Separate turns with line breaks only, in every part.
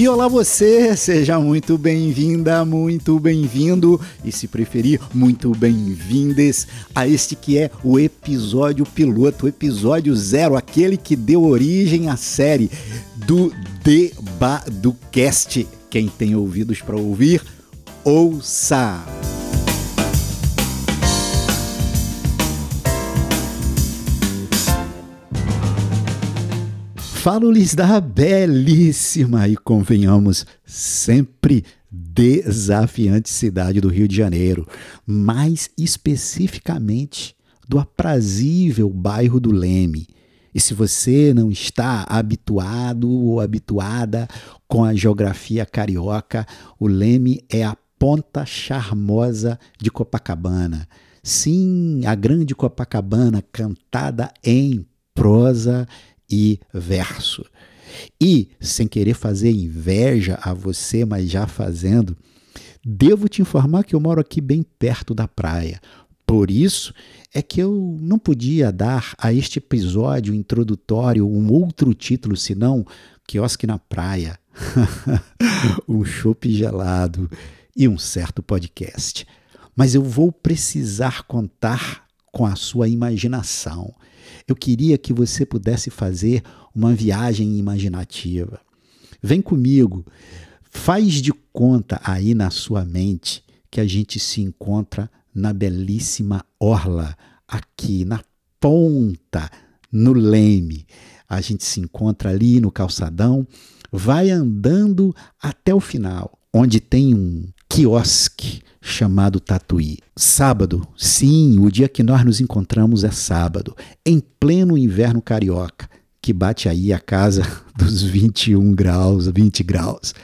E olá você, seja muito bem-vinda, muito bem-vindo e se preferir, muito bem-vindes a este que é o episódio piloto, o episódio zero, aquele que deu origem à série do Debaducast. Quem tem ouvidos para ouvir, ouça! Falo-lhes da belíssima e, convenhamos, sempre desafiante cidade do Rio de Janeiro, mais especificamente do aprazível bairro do Leme. E se você não está habituado ou habituada com a geografia carioca, o Leme é a ponta charmosa de Copacabana. Sim, a grande Copacabana cantada em prosa e verso. E, sem querer fazer inveja a você, mas já fazendo, devo te informar que eu moro aqui bem perto da praia. Por isso é que eu não podia dar a este episódio introdutório um outro título senão Quiosque na Praia, um chopp gelado e um certo podcast. Mas eu vou precisar contar com a sua imaginação. Eu queria que você pudesse fazer uma viagem imaginativa. Vem comigo, faz de conta aí na sua mente que a gente se encontra na belíssima orla, aqui na ponta, no leme. A gente se encontra ali no calçadão, vai andando até o final, onde tem um quiosque chamado Tatuí. Sábado, sim, o dia que nós nos encontramos é sábado, em pleno inverno carioca, que bate aí a casa dos 21 graus, 20 graus.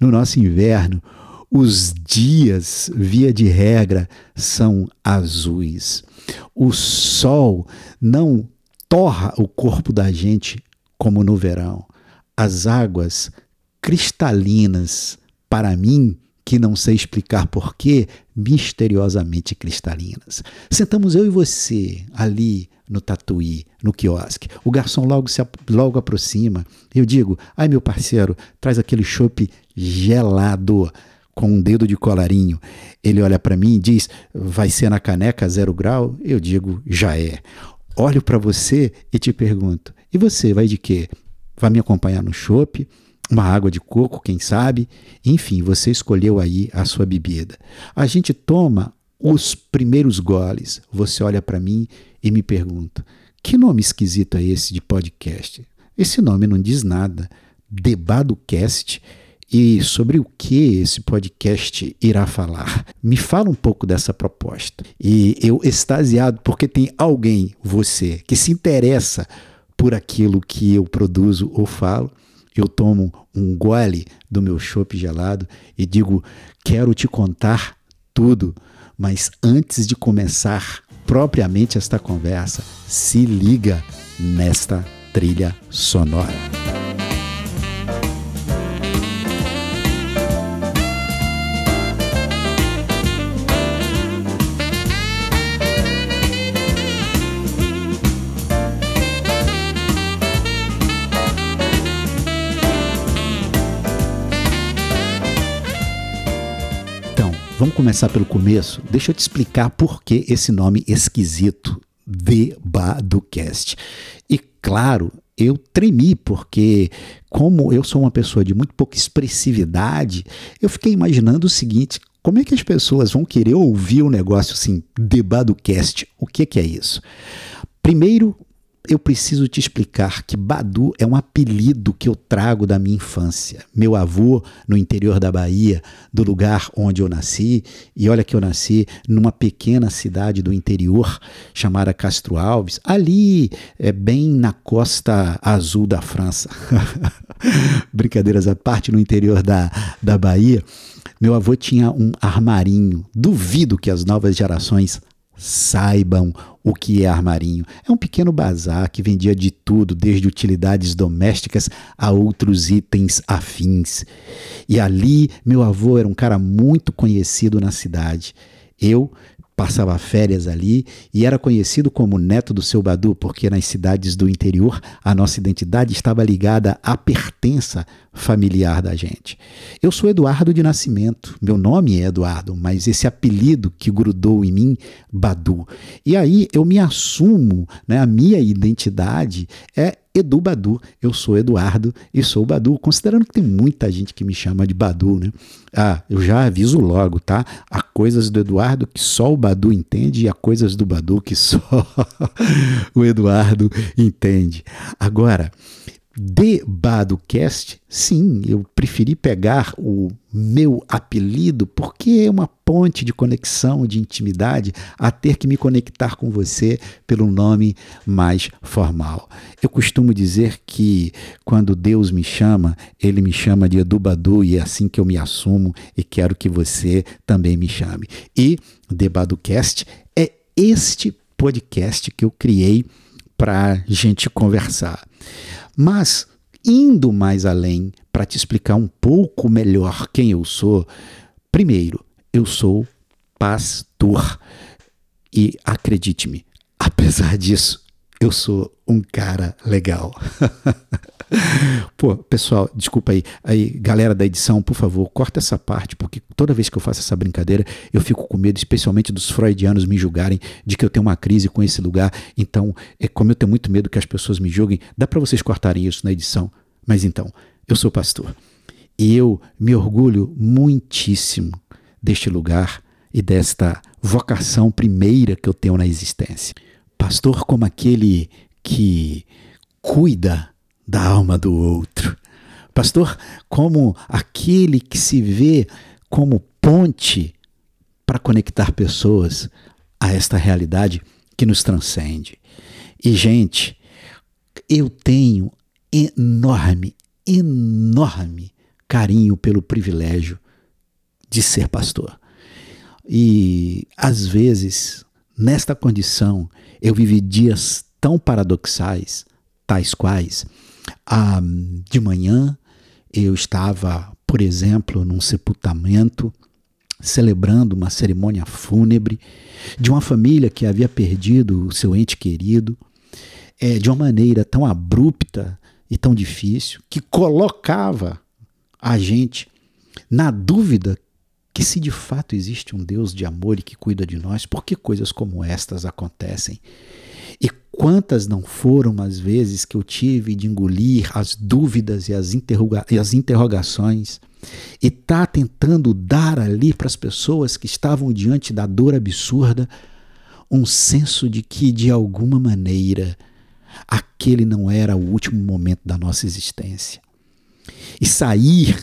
No nosso inverno, os dias, via de regra, são azuis. O sol não torra o corpo da gente como no verão. As águas cristalinas, para mim, que não sei explicar porquê, misteriosamente cristalinas. Sentamos eu e você ali no tatuí, no quiosque. O garçom logo se logo aproxima. Eu digo: "Ai, meu parceiro, traz aquele chopp gelado." com um dedo de colarinho. Ele olha para mim e diz: Vai ser na caneca zero grau? Eu digo: Já é. Olho para você e te pergunto: E você vai de quê? Vai me acompanhar no chopp? Uma água de coco, quem sabe. Enfim, você escolheu aí a sua bebida. A gente toma os primeiros goles. Você olha para mim e me pergunta: que nome esquisito é esse de podcast? Esse nome não diz nada. Debadocast. E sobre o que esse podcast irá falar? Me fala um pouco dessa proposta. E eu extasiado porque tem alguém, você, que se interessa por aquilo que eu produzo ou falo eu tomo um gole do meu chopp gelado e digo: quero te contar tudo, mas antes de começar propriamente esta conversa, se liga nesta trilha sonora. Vamos começar pelo começo? Deixa eu te explicar por que esse nome esquisito, Debaducast. E claro, eu tremi, porque, como eu sou uma pessoa de muito pouca expressividade, eu fiquei imaginando o seguinte: como é que as pessoas vão querer ouvir o um negócio assim, Debaducast? O que, que é isso? Primeiro, eu preciso te explicar que Badu é um apelido que eu trago da minha infância. Meu avô, no interior da Bahia, do lugar onde eu nasci, e olha que eu nasci numa pequena cidade do interior chamada Castro Alves, ali é bem na costa azul da França. Brincadeiras à parte, no interior da, da Bahia, meu avô tinha um armarinho. Duvido que as novas gerações saibam o que é armarinho. É um pequeno bazar que vendia de tudo, desde utilidades domésticas a outros itens afins. E ali, meu avô era um cara muito conhecido na cidade. Eu passava férias ali e era conhecido como neto do seu Badu, porque nas cidades do interior a nossa identidade estava ligada à pertença familiar da gente. Eu sou Eduardo de nascimento, meu nome é Eduardo, mas esse apelido que grudou em mim, Badu. E aí eu me assumo, né, a minha identidade é Edu Badu. Eu sou Eduardo e sou Badu, considerando que tem muita gente que me chama de Badu, né? Ah, eu já aviso logo, tá? Há coisas do Eduardo que só o Badu entende e há coisas do Badu que só o Eduardo entende. Agora, de Badocast, sim, eu preferi pegar o meu apelido porque é uma ponte de conexão, de intimidade, a ter que me conectar com você pelo nome mais formal. Eu costumo dizer que quando Deus me chama, ele me chama de Edu Badu e é assim que eu me assumo e quero que você também me chame. E The Badocast é este podcast que eu criei para gente conversar. Mas, indo mais além, para te explicar um pouco melhor quem eu sou, primeiro, eu sou pastor. E acredite-me, apesar disso, eu sou um cara legal. Pô, pessoal, desculpa aí. Aí, galera da edição, por favor, corta essa parte, porque toda vez que eu faço essa brincadeira, eu fico com medo, especialmente dos freudianos me julgarem de que eu tenho uma crise com esse lugar. Então, é como eu tenho muito medo que as pessoas me julguem, dá para vocês cortarem isso na edição. Mas então, eu sou pastor. E eu me orgulho muitíssimo deste lugar e desta vocação primeira que eu tenho na existência. Pastor como aquele que cuida da alma do outro. Pastor, como aquele que se vê como ponte para conectar pessoas a esta realidade que nos transcende. E, gente, eu tenho enorme, enorme carinho pelo privilégio de ser pastor. E, às vezes, nesta condição, eu vivi dias tão paradoxais, tais quais ah, de manhã eu estava, por exemplo, num sepultamento, celebrando uma cerimônia fúnebre de uma família que havia perdido o seu ente querido, é, de uma maneira tão abrupta e tão difícil, que colocava a gente na dúvida que se de fato existe um Deus de amor e que cuida de nós, por que coisas como estas acontecem? E quantas não foram as vezes que eu tive de engolir as dúvidas e as, interroga e as interrogações e tá tentando dar ali para as pessoas que estavam diante da dor absurda um senso de que de alguma maneira aquele não era o último momento da nossa existência. E sair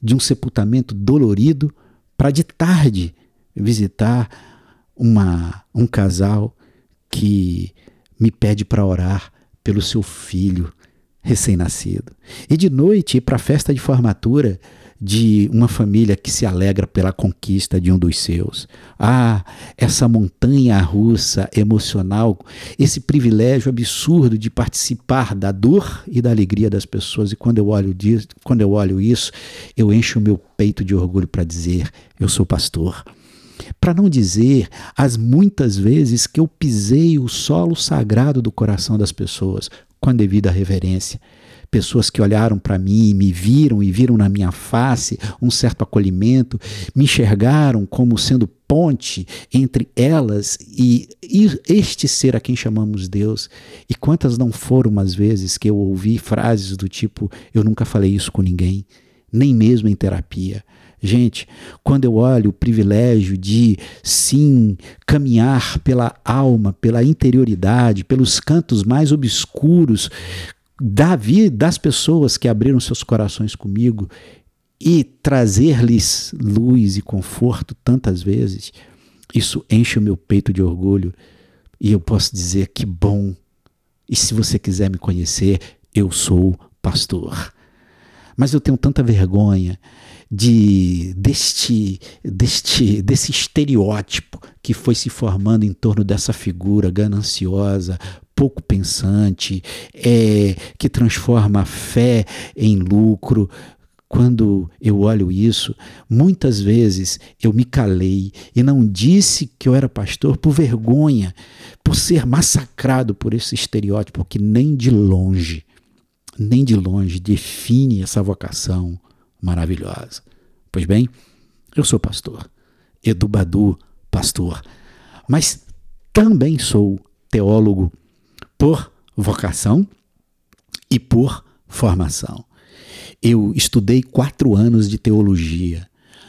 de um sepultamento dolorido para de tarde visitar uma, um casal que me pede para orar pelo seu filho recém-nascido. E de noite para a festa de formatura de uma família que se alegra pela conquista de um dos seus. Ah, essa montanha russa emocional, esse privilégio absurdo de participar da dor e da alegria das pessoas. E quando eu olho, disso, quando eu olho isso, eu encho o meu peito de orgulho para dizer: eu sou pastor. Para não dizer as muitas vezes que eu pisei o solo sagrado do coração das pessoas, com a devida reverência. Pessoas que olharam para mim, me viram e viram na minha face um certo acolhimento, me enxergaram como sendo ponte entre elas e, e este ser a quem chamamos Deus. E quantas não foram as vezes que eu ouvi frases do tipo: Eu nunca falei isso com ninguém, nem mesmo em terapia. Gente, quando eu olho o privilégio de, sim, caminhar pela alma, pela interioridade, pelos cantos mais obscuros da vida das pessoas que abriram seus corações comigo e trazer-lhes luz e conforto tantas vezes, isso enche o meu peito de orgulho e eu posso dizer que bom. E se você quiser me conhecer, eu sou pastor. Mas eu tenho tanta vergonha de deste, deste, desse estereótipo que foi se formando em torno dessa figura gananciosa, pouco pensante, é, que transforma a fé em lucro, quando eu olho isso, muitas vezes eu me calei e não disse que eu era pastor por vergonha, por ser massacrado por esse estereótipo que nem de longe, nem de longe define essa vocação maravilhosa. Pois bem, eu sou pastor, Edu Badu, pastor, mas também sou teólogo por vocação e por formação. Eu estudei quatro anos de teologia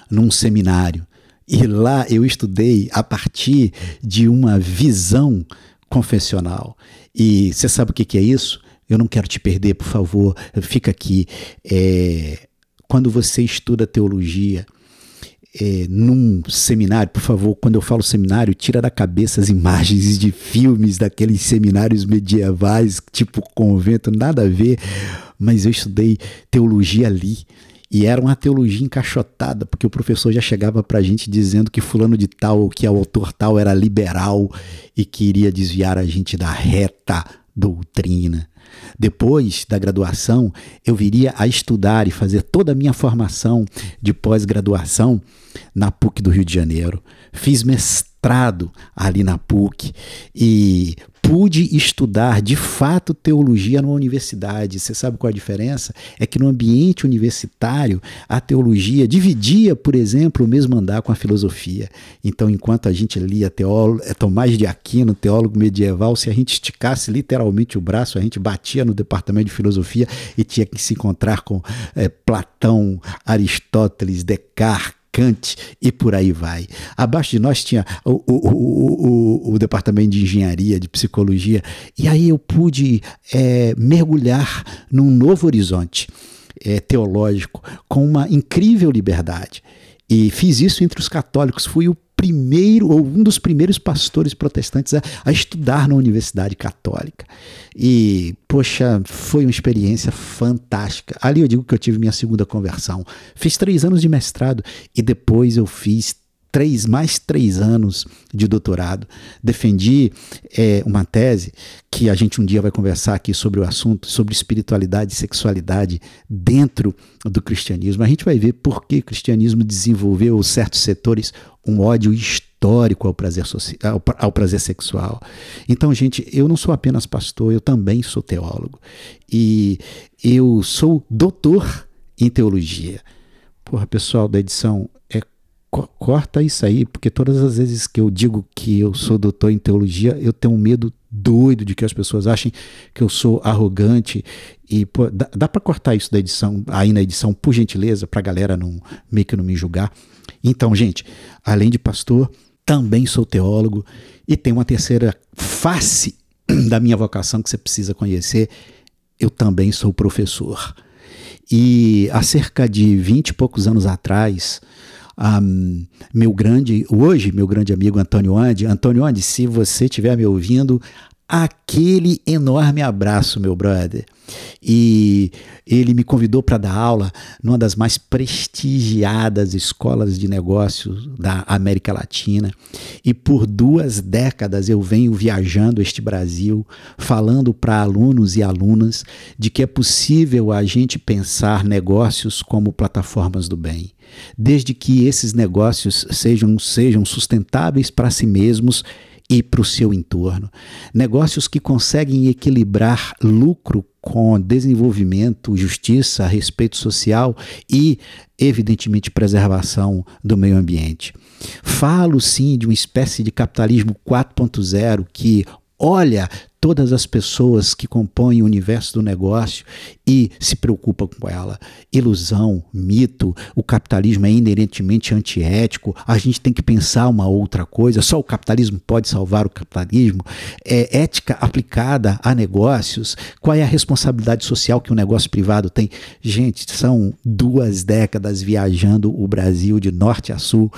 num seminário e lá eu estudei a partir de uma visão confessional. E você sabe o que é isso? Eu não quero te perder, por favor, fica aqui. É, quando você estuda teologia, é, num seminário, por favor, quando eu falo seminário, tira da cabeça as imagens de filmes daqueles seminários medievais, tipo convento, nada a ver, mas eu estudei teologia ali. E era uma teologia encaixotada, porque o professor já chegava para a gente dizendo que fulano de tal, que o autor tal era liberal e queria desviar a gente da reta doutrina. Depois da graduação, eu viria a estudar e fazer toda a minha formação de pós-graduação na PUC do Rio de Janeiro. Fiz mestrado ali na PUC e pude estudar de fato teologia numa universidade. Você sabe qual a diferença? É que no ambiente universitário, a teologia dividia, por exemplo, o mesmo andar com a filosofia. Então, enquanto a gente lia teólogo, é, Tomás de Aquino, teólogo medieval, se a gente esticasse literalmente o braço, a gente batia no departamento de filosofia e tinha que se encontrar com é, Platão, Aristóteles, Descartes, Kant e por aí vai. Abaixo de nós tinha o, o, o, o, departamento de engenharia, de psicologia, e aí eu pude é, mergulhar num novo horizonte é, teológico com uma incrível liberdade. E fiz isso entre os católicos. Fui o primeiro, ou um dos primeiros pastores protestantes a, a, estudar na Universidade Católica. E, poxa, foi uma experiência fantástica. Ali eu digo que eu tive minha segunda conversão. Fiz três anos de mestrado e depois eu fiz três, mais três anos de doutorado. Defendi é, uma tese que a gente um dia vai conversar aqui sobre o assunto, sobre espiritualidade e sexualidade dentro do cristianismo. A gente vai ver por que o cristianismo desenvolveu certos setores um ódio histórico ao prazer, social, ao prazer sexual. Então, gente, eu não sou apenas pastor, eu também sou teólogo. E eu sou doutor em teologia. Porra, pessoal da edição, é corta isso aí, porque todas as vezes que eu digo que eu sou doutor em teologia, eu tenho um medo doido de que as pessoas achem que eu sou arrogante e pô, dá, dá para cortar isso da edição aí na edição por gentileza para a galera não meio que não me julgar. Então, gente, além de pastor, também sou teólogo e tem uma terceira face da minha vocação que você precisa conhecer. Eu também sou professor. E há cerca de vinte e poucos anos atrás, um, meu grande, hoje, meu grande amigo Antônio Andi. Antônio Andi, se você estiver me ouvindo, aquele enorme abraço, meu brother. E ele me convidou para dar aula numa das mais prestigiadas escolas de negócios da América Latina. E por duas décadas eu venho viajando este Brasil, falando para alunos e alunas de que é possível a gente pensar negócios como plataformas do bem desde que esses negócios sejam, sejam sustentáveis para si mesmos e para o seu entorno. Negócios que conseguem equilibrar lucro com desenvolvimento, justiça, respeito social e, evidentemente, preservação do meio ambiente. Falo sim de uma espécie de capitalismo 4.0 que olha todas as pessoas que compõem o universo do negócio e se preocupa com ela. Ilusão, mito, o capitalismo é inerentemente antiético, a gente tem que pensar uma outra coisa, só o capitalismo pode salvar o capitalismo. É, ética aplicada a negócios, qual é a responsabilidade social que o um negócio privado tem? Gente, são duas décadas viajando o Brasil de norte a sul.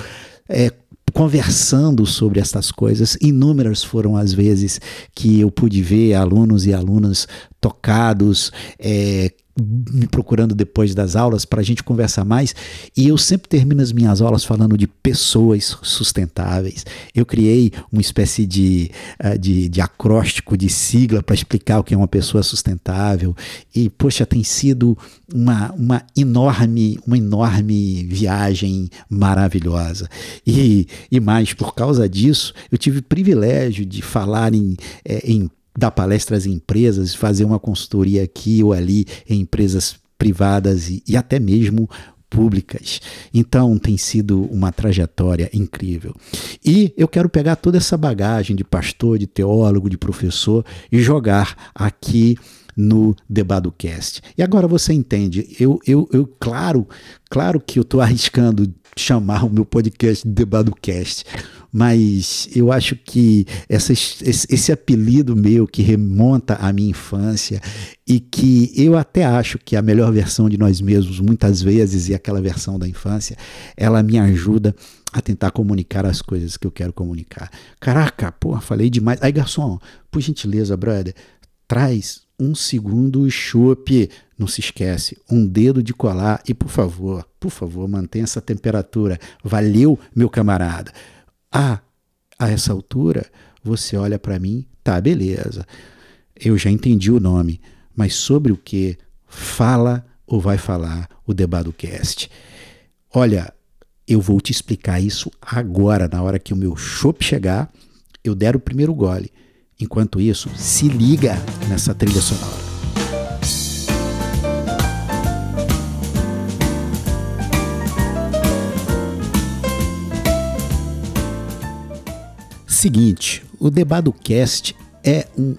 É, conversando sobre estas coisas. Inúmeras foram as vezes que eu pude ver alunos e alunas tocados, é, me procurando depois das aulas para a gente conversar mais. E eu sempre termino as minhas aulas falando de pessoas sustentáveis. Eu criei uma espécie de, uh, de, de acróstico, de sigla para explicar o que é uma pessoa sustentável. E, poxa, tem sido uma, uma enorme, uma enorme viagem maravilhosa. E, e mais, por causa disso, eu tive o privilégio de falar em, é, em dar palestras em empresas, fazer uma consultoria aqui ou ali em empresas privadas e, e até mesmo públicas. Então tem sido uma trajetória incrível. E eu quero pegar toda essa bagagem de pastor, de teólogo, de professor e jogar aqui no DebadoCast. E agora você entende, eu, eu, eu claro, claro que eu estou arriscando chamar o meu podcast de mas eu acho que essa, esse, apelido meu que remonta à minha infância e que eu até acho que a melhor versão de nós mesmos, muitas vezes, é aquela versão da infância, ela me ajuda a tentar comunicar as coisas que eu quero comunicar. Caraca, porra, falei demais. Aí, garçom, por gentileza, brother, traz um segundo chope. Não se esquece, um dedo de colar e, por favor, por favor, mantenha essa temperatura. Valeu, meu camarada. Ah, a essa altura, você olha para mim, tá, beleza. Eu já entendi o nome, mas sobre o que fala ou vai falar o DebadoCast? Olha, eu vou te explicar isso agora, na hora que o meu chopp chegar, eu der o primeiro gole. Enquanto isso, se liga nessa trilha sonora. Seguinte, o DebadoCast é um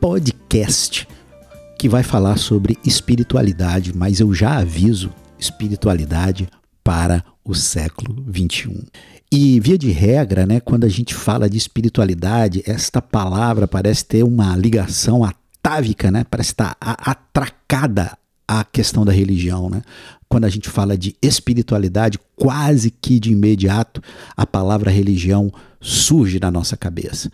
podcast que vai falar sobre espiritualidade, mas eu já aviso espiritualidade para o século 21. E via de regra, né, quando a gente fala de espiritualidade, esta palavra parece ter uma ligação atávica, né? Parece estar atracada à questão da religião, né? Quando a gente fala de espiritualidade, quase que de imediato a palavra religião surge na nossa cabeça.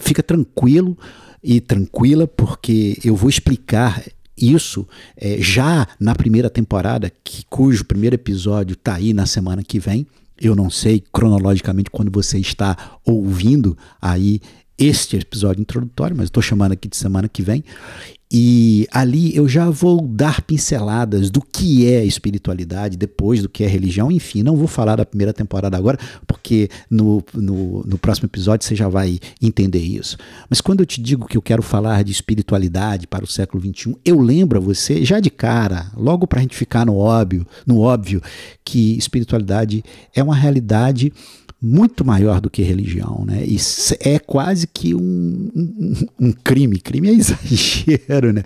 Fica tranquilo e tranquila, porque eu vou explicar isso é, já na primeira temporada, que, cujo primeiro episódio está aí na semana que vem. Eu não sei cronologicamente quando você está ouvindo aí este episódio introdutório, mas estou chamando aqui de semana que vem. E ali eu já vou dar pinceladas do que é espiritualidade, depois do que é religião, enfim, não vou falar da primeira temporada agora, porque no, no, no, próximo episódio você já vai entender isso. Mas quando eu te digo que eu quero falar de espiritualidade para o século XXI, eu lembro a você, já de cara, logo para a gente ficar no óbvio, no óbvio, que espiritualidade é uma realidade muito maior do que religião, né? Isso é quase que um, um, um, crime. Crime é exagero, né?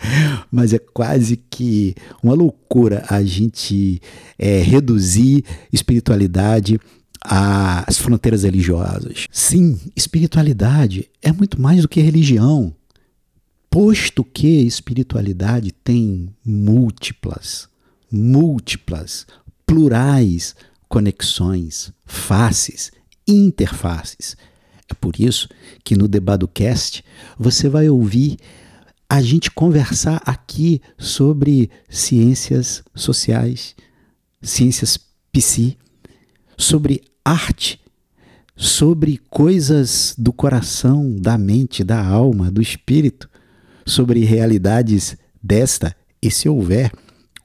Mas é quase que uma loucura a gente é, reduzir espiritualidade às fronteiras religiosas. Sim, espiritualidade é muito mais do que religião. Posto que espiritualidade tem múltiplas, múltiplas, plurais conexões, faces interfaces. É por isso que no DebadoCast você vai ouvir a gente conversar aqui sobre ciências sociais, ciências psi, sobre arte, sobre coisas do coração, da mente, da alma, do espírito, sobre realidades desta, e se houver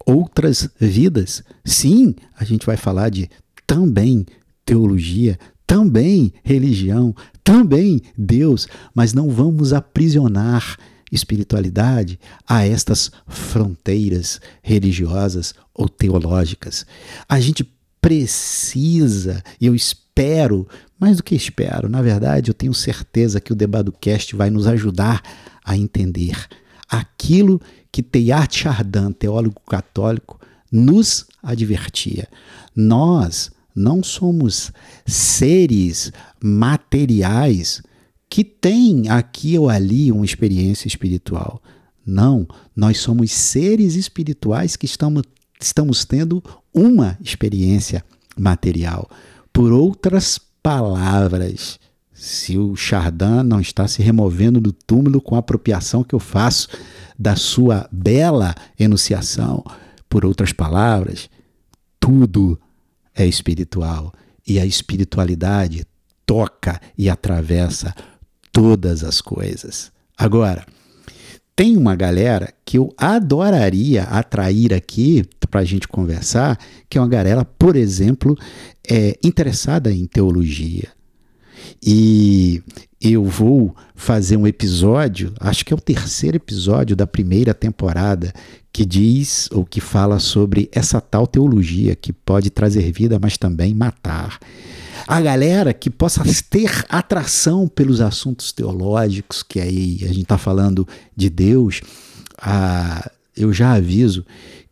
outras vidas. Sim, a gente vai falar de também teologia, também religião, também Deus, mas não vamos aprisionar espiritualidade a estas fronteiras religiosas ou teológicas. A gente precisa, e eu espero, mais do que espero, na verdade, eu tenho certeza que o DebadoCast vai nos ajudar a entender aquilo que Teilhard Chardin, teólogo católico, nos advertia. Nós não somos seres materiais que têm aqui ou ali uma experiência espiritual. Não, nós somos seres espirituais que estamos, estamos tendo uma experiência material. Por outras palavras, se o Chardin não está se removendo do túmulo com a apropriação que eu faço da sua bela enunciação. Por outras palavras, tudo é espiritual e a espiritualidade toca e atravessa todas as coisas. Agora, tem uma galera que eu adoraria atrair aqui para a gente conversar, que é uma galera, por exemplo, é, interessada em teologia. E eu vou fazer um episódio, acho que é o terceiro episódio da primeira temporada, que diz ou que fala sobre essa tal teologia que pode trazer vida, mas também matar. A galera que possa ter atração pelos assuntos teológicos, que aí a gente está falando de Deus, ah, eu já aviso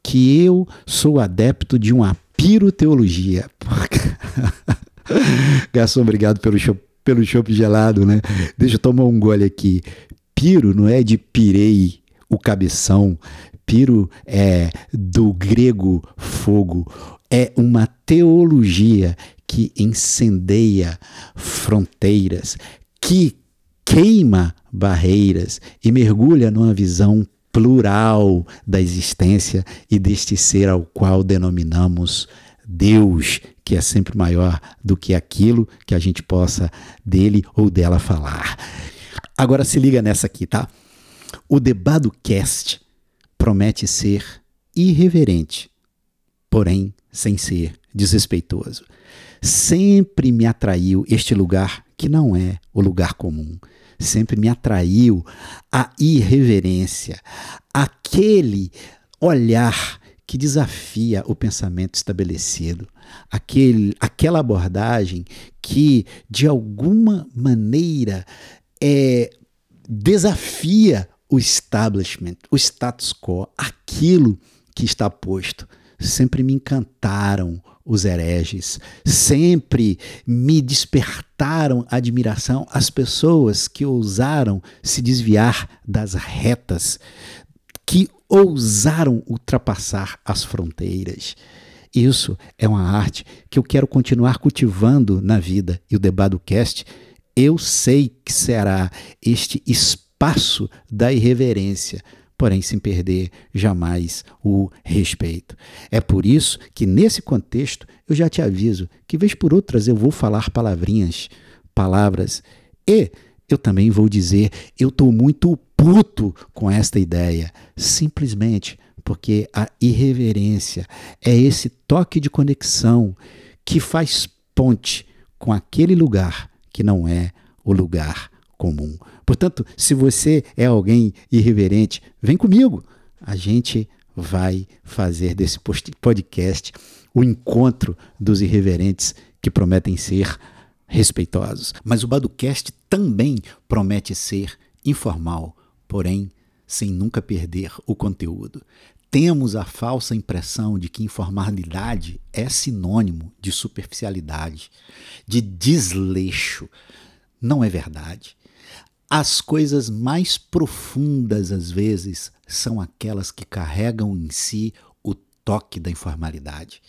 que eu sou adepto de uma piroteologia. Garçom, obrigado pelo pelo chopp gelado, né? Deixa eu tomar um gole aqui. Piro não é de pirei, o cabeção. Piro é do grego fogo. É uma teologia que incendeia fronteiras, que queima barreiras e mergulha numa visão plural da existência e deste ser ao qual denominamos Deus, que é sempre maior do que aquilo que a gente possa dele ou dela falar. Agora se liga nessa aqui, tá? O Debado Cast promete ser irreverente, porém sem ser desrespeitoso. Sempre me atraiu este lugar que não é o lugar comum. Sempre me atraiu a irreverência, aquele olhar que desafia o pensamento estabelecido, aquele, aquela abordagem que, de alguma maneira, é, desafia o establishment, o status quo, aquilo que está posto. Sempre me encantaram os hereges, sempre me despertaram admiração as pessoas que ousaram se desviar das retas, que ousaram ultrapassar as fronteiras. Isso é uma arte que eu quero continuar cultivando na vida e o Debado Cast eu sei que será este espaço da irreverência, porém sem perder jamais o respeito. É por isso que nesse contexto eu já te aviso que vez por outras eu vou falar palavrinhas, palavras e eu também vou dizer, eu estou muito puto com esta ideia, simplesmente porque a irreverência é esse toque de conexão que faz ponte com aquele lugar que não é o lugar comum. Portanto, se você é alguém irreverente, vem comigo. A gente vai fazer desse podcast o encontro dos irreverentes que prometem ser respeitosos. Mas o Baducast também promete ser informal, porém sem nunca perder o conteúdo. Temos a falsa impressão de que informalidade é sinônimo de superficialidade, de desleixo. Não é verdade. As coisas mais profundas, às vezes, são aquelas que carregam em si o toque da informalidade.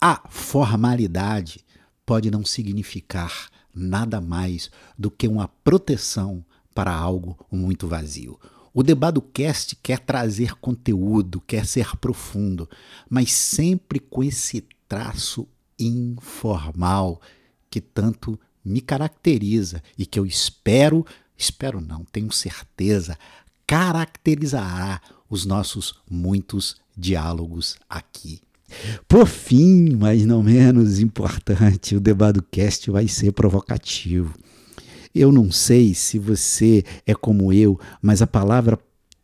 A formalidade pode não significar nada mais do que uma proteção para algo muito vazio. O Debado Cast quer trazer conteúdo, quer ser profundo, mas sempre com esse traço informal que tanto me caracteriza e que eu espero, espero não, tenho certeza, caracterizará os nossos muitos diálogos aqui. Por fim, mas não menos importante, o Debado Cast vai ser provocativo. Eu não sei se você é como eu, mas a palavra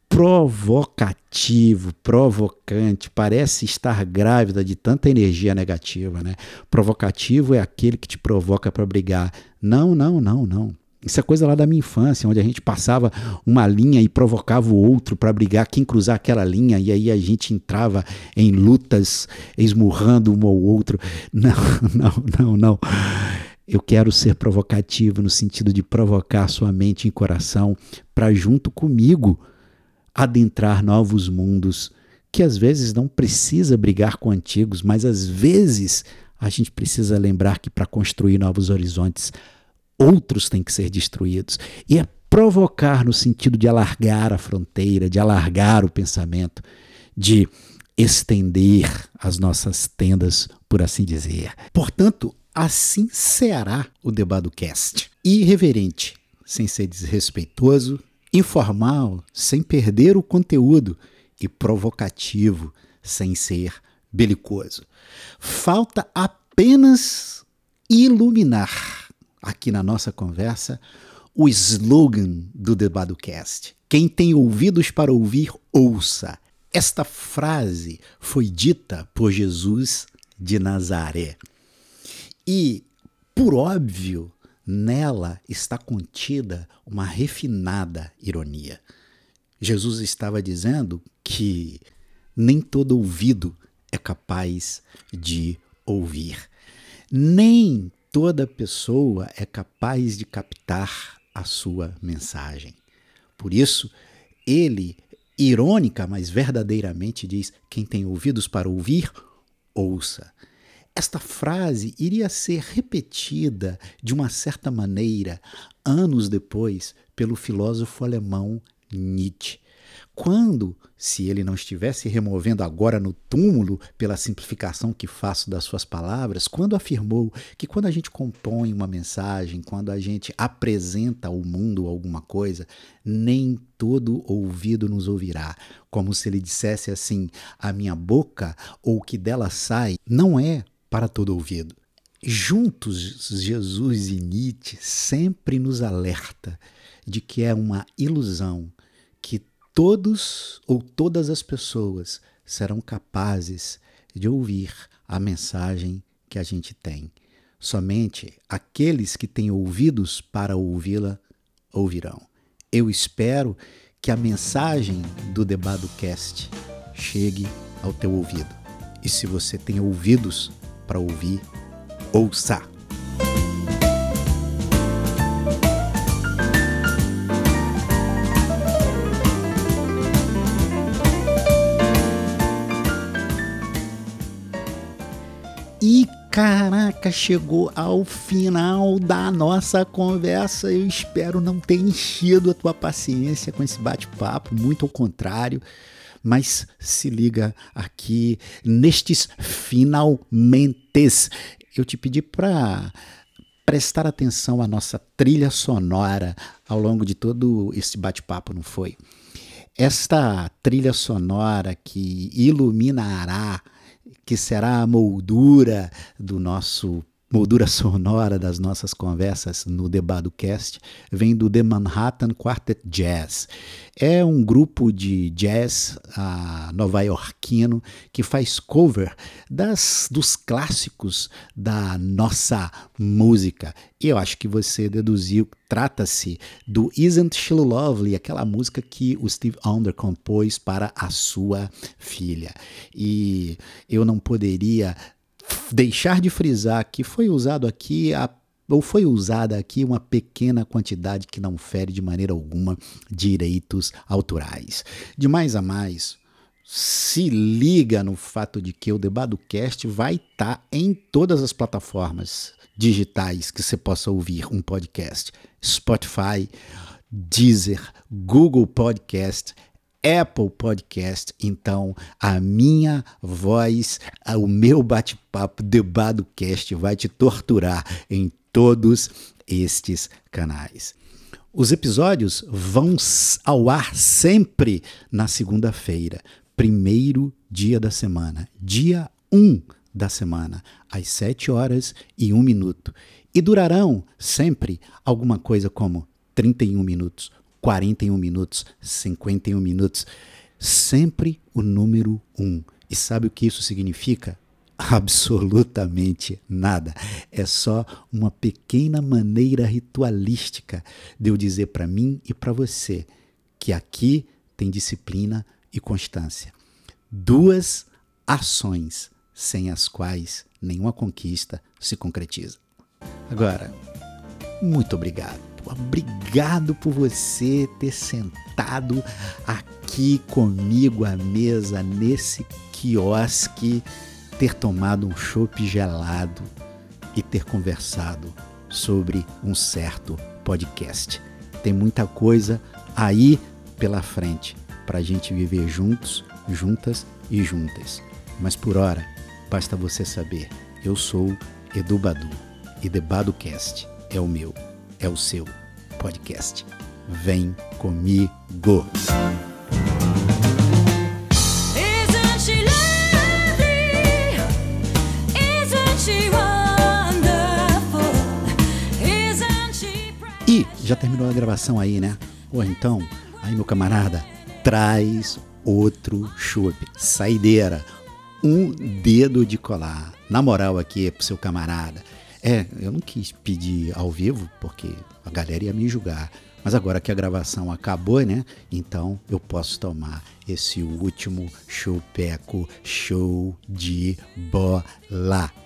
provocativo, provocante, parece estar grávida de tanta energia negativa, né? Provocativo é aquele que te provoca para brigar. Não, não, não, não. Isso é coisa lá da minha infância, onde a gente passava uma linha e provocava o outro para brigar quem cruzar aquela linha, e aí a gente entrava em lutas, esmurrando um ou outro. Não, não, não, não. Eu quero ser provocativo no sentido de provocar sua mente e coração para, junto comigo, adentrar novos mundos que às vezes não precisa brigar com antigos, mas às vezes a gente precisa lembrar que para construir novos horizontes outros têm que ser destruídos. E é provocar no sentido de alargar a fronteira, de alargar o pensamento, de estender as nossas tendas, por assim dizer. Portanto, assim será o Debadocast. Irreverente, sem ser desrespeitoso, informal, sem perder o conteúdo e provocativo, sem ser belicoso. Falta apenas iluminar aqui na nossa conversa o slogan do Debadocast. Quem tem ouvidos para ouvir, ouça. Esta frase foi dita por Jesus de Nazaré. E, por óbvio, nela está contida uma refinada ironia. Jesus estava dizendo que nem todo ouvido é capaz de ouvir, nem toda pessoa é capaz de captar a sua mensagem. Por isso, ele, irônica, mas verdadeiramente diz: quem tem ouvidos para ouvir, ouça. Esta frase iria ser repetida de uma certa maneira anos depois pelo filósofo alemão Nietzsche. Quando, se ele não estivesse removendo agora no túmulo pela simplificação que faço das suas palavras, quando afirmou que quando a gente compõe uma mensagem, quando a gente apresenta ao mundo alguma coisa, nem todo ouvido nos ouvirá, como se ele dissesse assim: a minha boca ou o que dela sai não é para todo ouvido. Juntos, Jesus e Nietzsche sempre nos alerta de que é uma ilusão todos ou todas as pessoas serão capazes de ouvir a mensagem que a gente tem. Somente aqueles que têm ouvidos para ouvi-la ouvirão. Eu espero que a mensagem do Debadocast chegue ao teu ouvido. E se você tem ouvidos para ouvir, ouça! Caraca, chegou ao final da nossa conversa. Eu espero não ter enchido a tua paciência com esse bate-papo, muito ao contrário. Mas se liga aqui nestes finalmentes. Eu te pedi para prestar atenção à nossa trilha sonora ao longo de todo esse bate-papo, não foi? Esta trilha sonora que iluminará, que será a moldura do nosso moldura sonora das nossas conversas no Cast vem do The Manhattan Quartet Jazz. É um grupo de jazz uh, nova-iorquino que faz cover das, dos clássicos da nossa música. E eu acho que você deduziu trata-se do Isn't She Lovely, aquela música que o Steve Wonder compôs para a sua filha. E eu não poderia deixar de frisar que foi usado aqui a ou foi usada aqui uma pequena quantidade que não fere de maneira alguma direitos autorais. De mais a mais, se liga no fato de que o DebadoCast vai estar tá em todas as plataformas digitais que você possa ouvir um podcast: Spotify, Deezer, Google Podcast, Apple Podcast. Então, a minha voz, o meu bate-papo, Debadocast, vai te torturar em todos estes canais. Os episódios vão ao ar sempre na segunda-feira, primeiro dia da semana, dia 1 da semana, às 7 horas e 1 minuto. E durarão sempre alguma coisa como 31 minutos 41 minutos, 51 minutos. Sempre o número um. E sabe o que isso significa? Absolutamente nada. É só uma pequena maneira ritualística de eu dizer para mim e para você que aqui tem disciplina e constância. Duas ações sem as quais nenhuma conquista se concretiza. Agora, muito obrigado Obrigado por você ter sentado aqui comigo à mesa nesse quiosque, ter tomado um chopp gelado e ter conversado sobre um certo podcast. Tem muita coisa aí pela frente para a gente viver juntos, juntas e juntas. Mas por hora, basta você saber, eu sou Edu Badu e The BaduCast é o meu, é o seu podcast. Vem comigo! E já terminou a gravação aí, né? Ou então, aí meu camarada, traz outro chope. Saideira. Um dedo de colar. Na moral aqui, pro seu camarada. É, eu não quis pedir ao vivo, porque a galera ia me julgar. Mas agora que a gravação acabou, né? Então eu posso tomar esse último chupeco show de bola.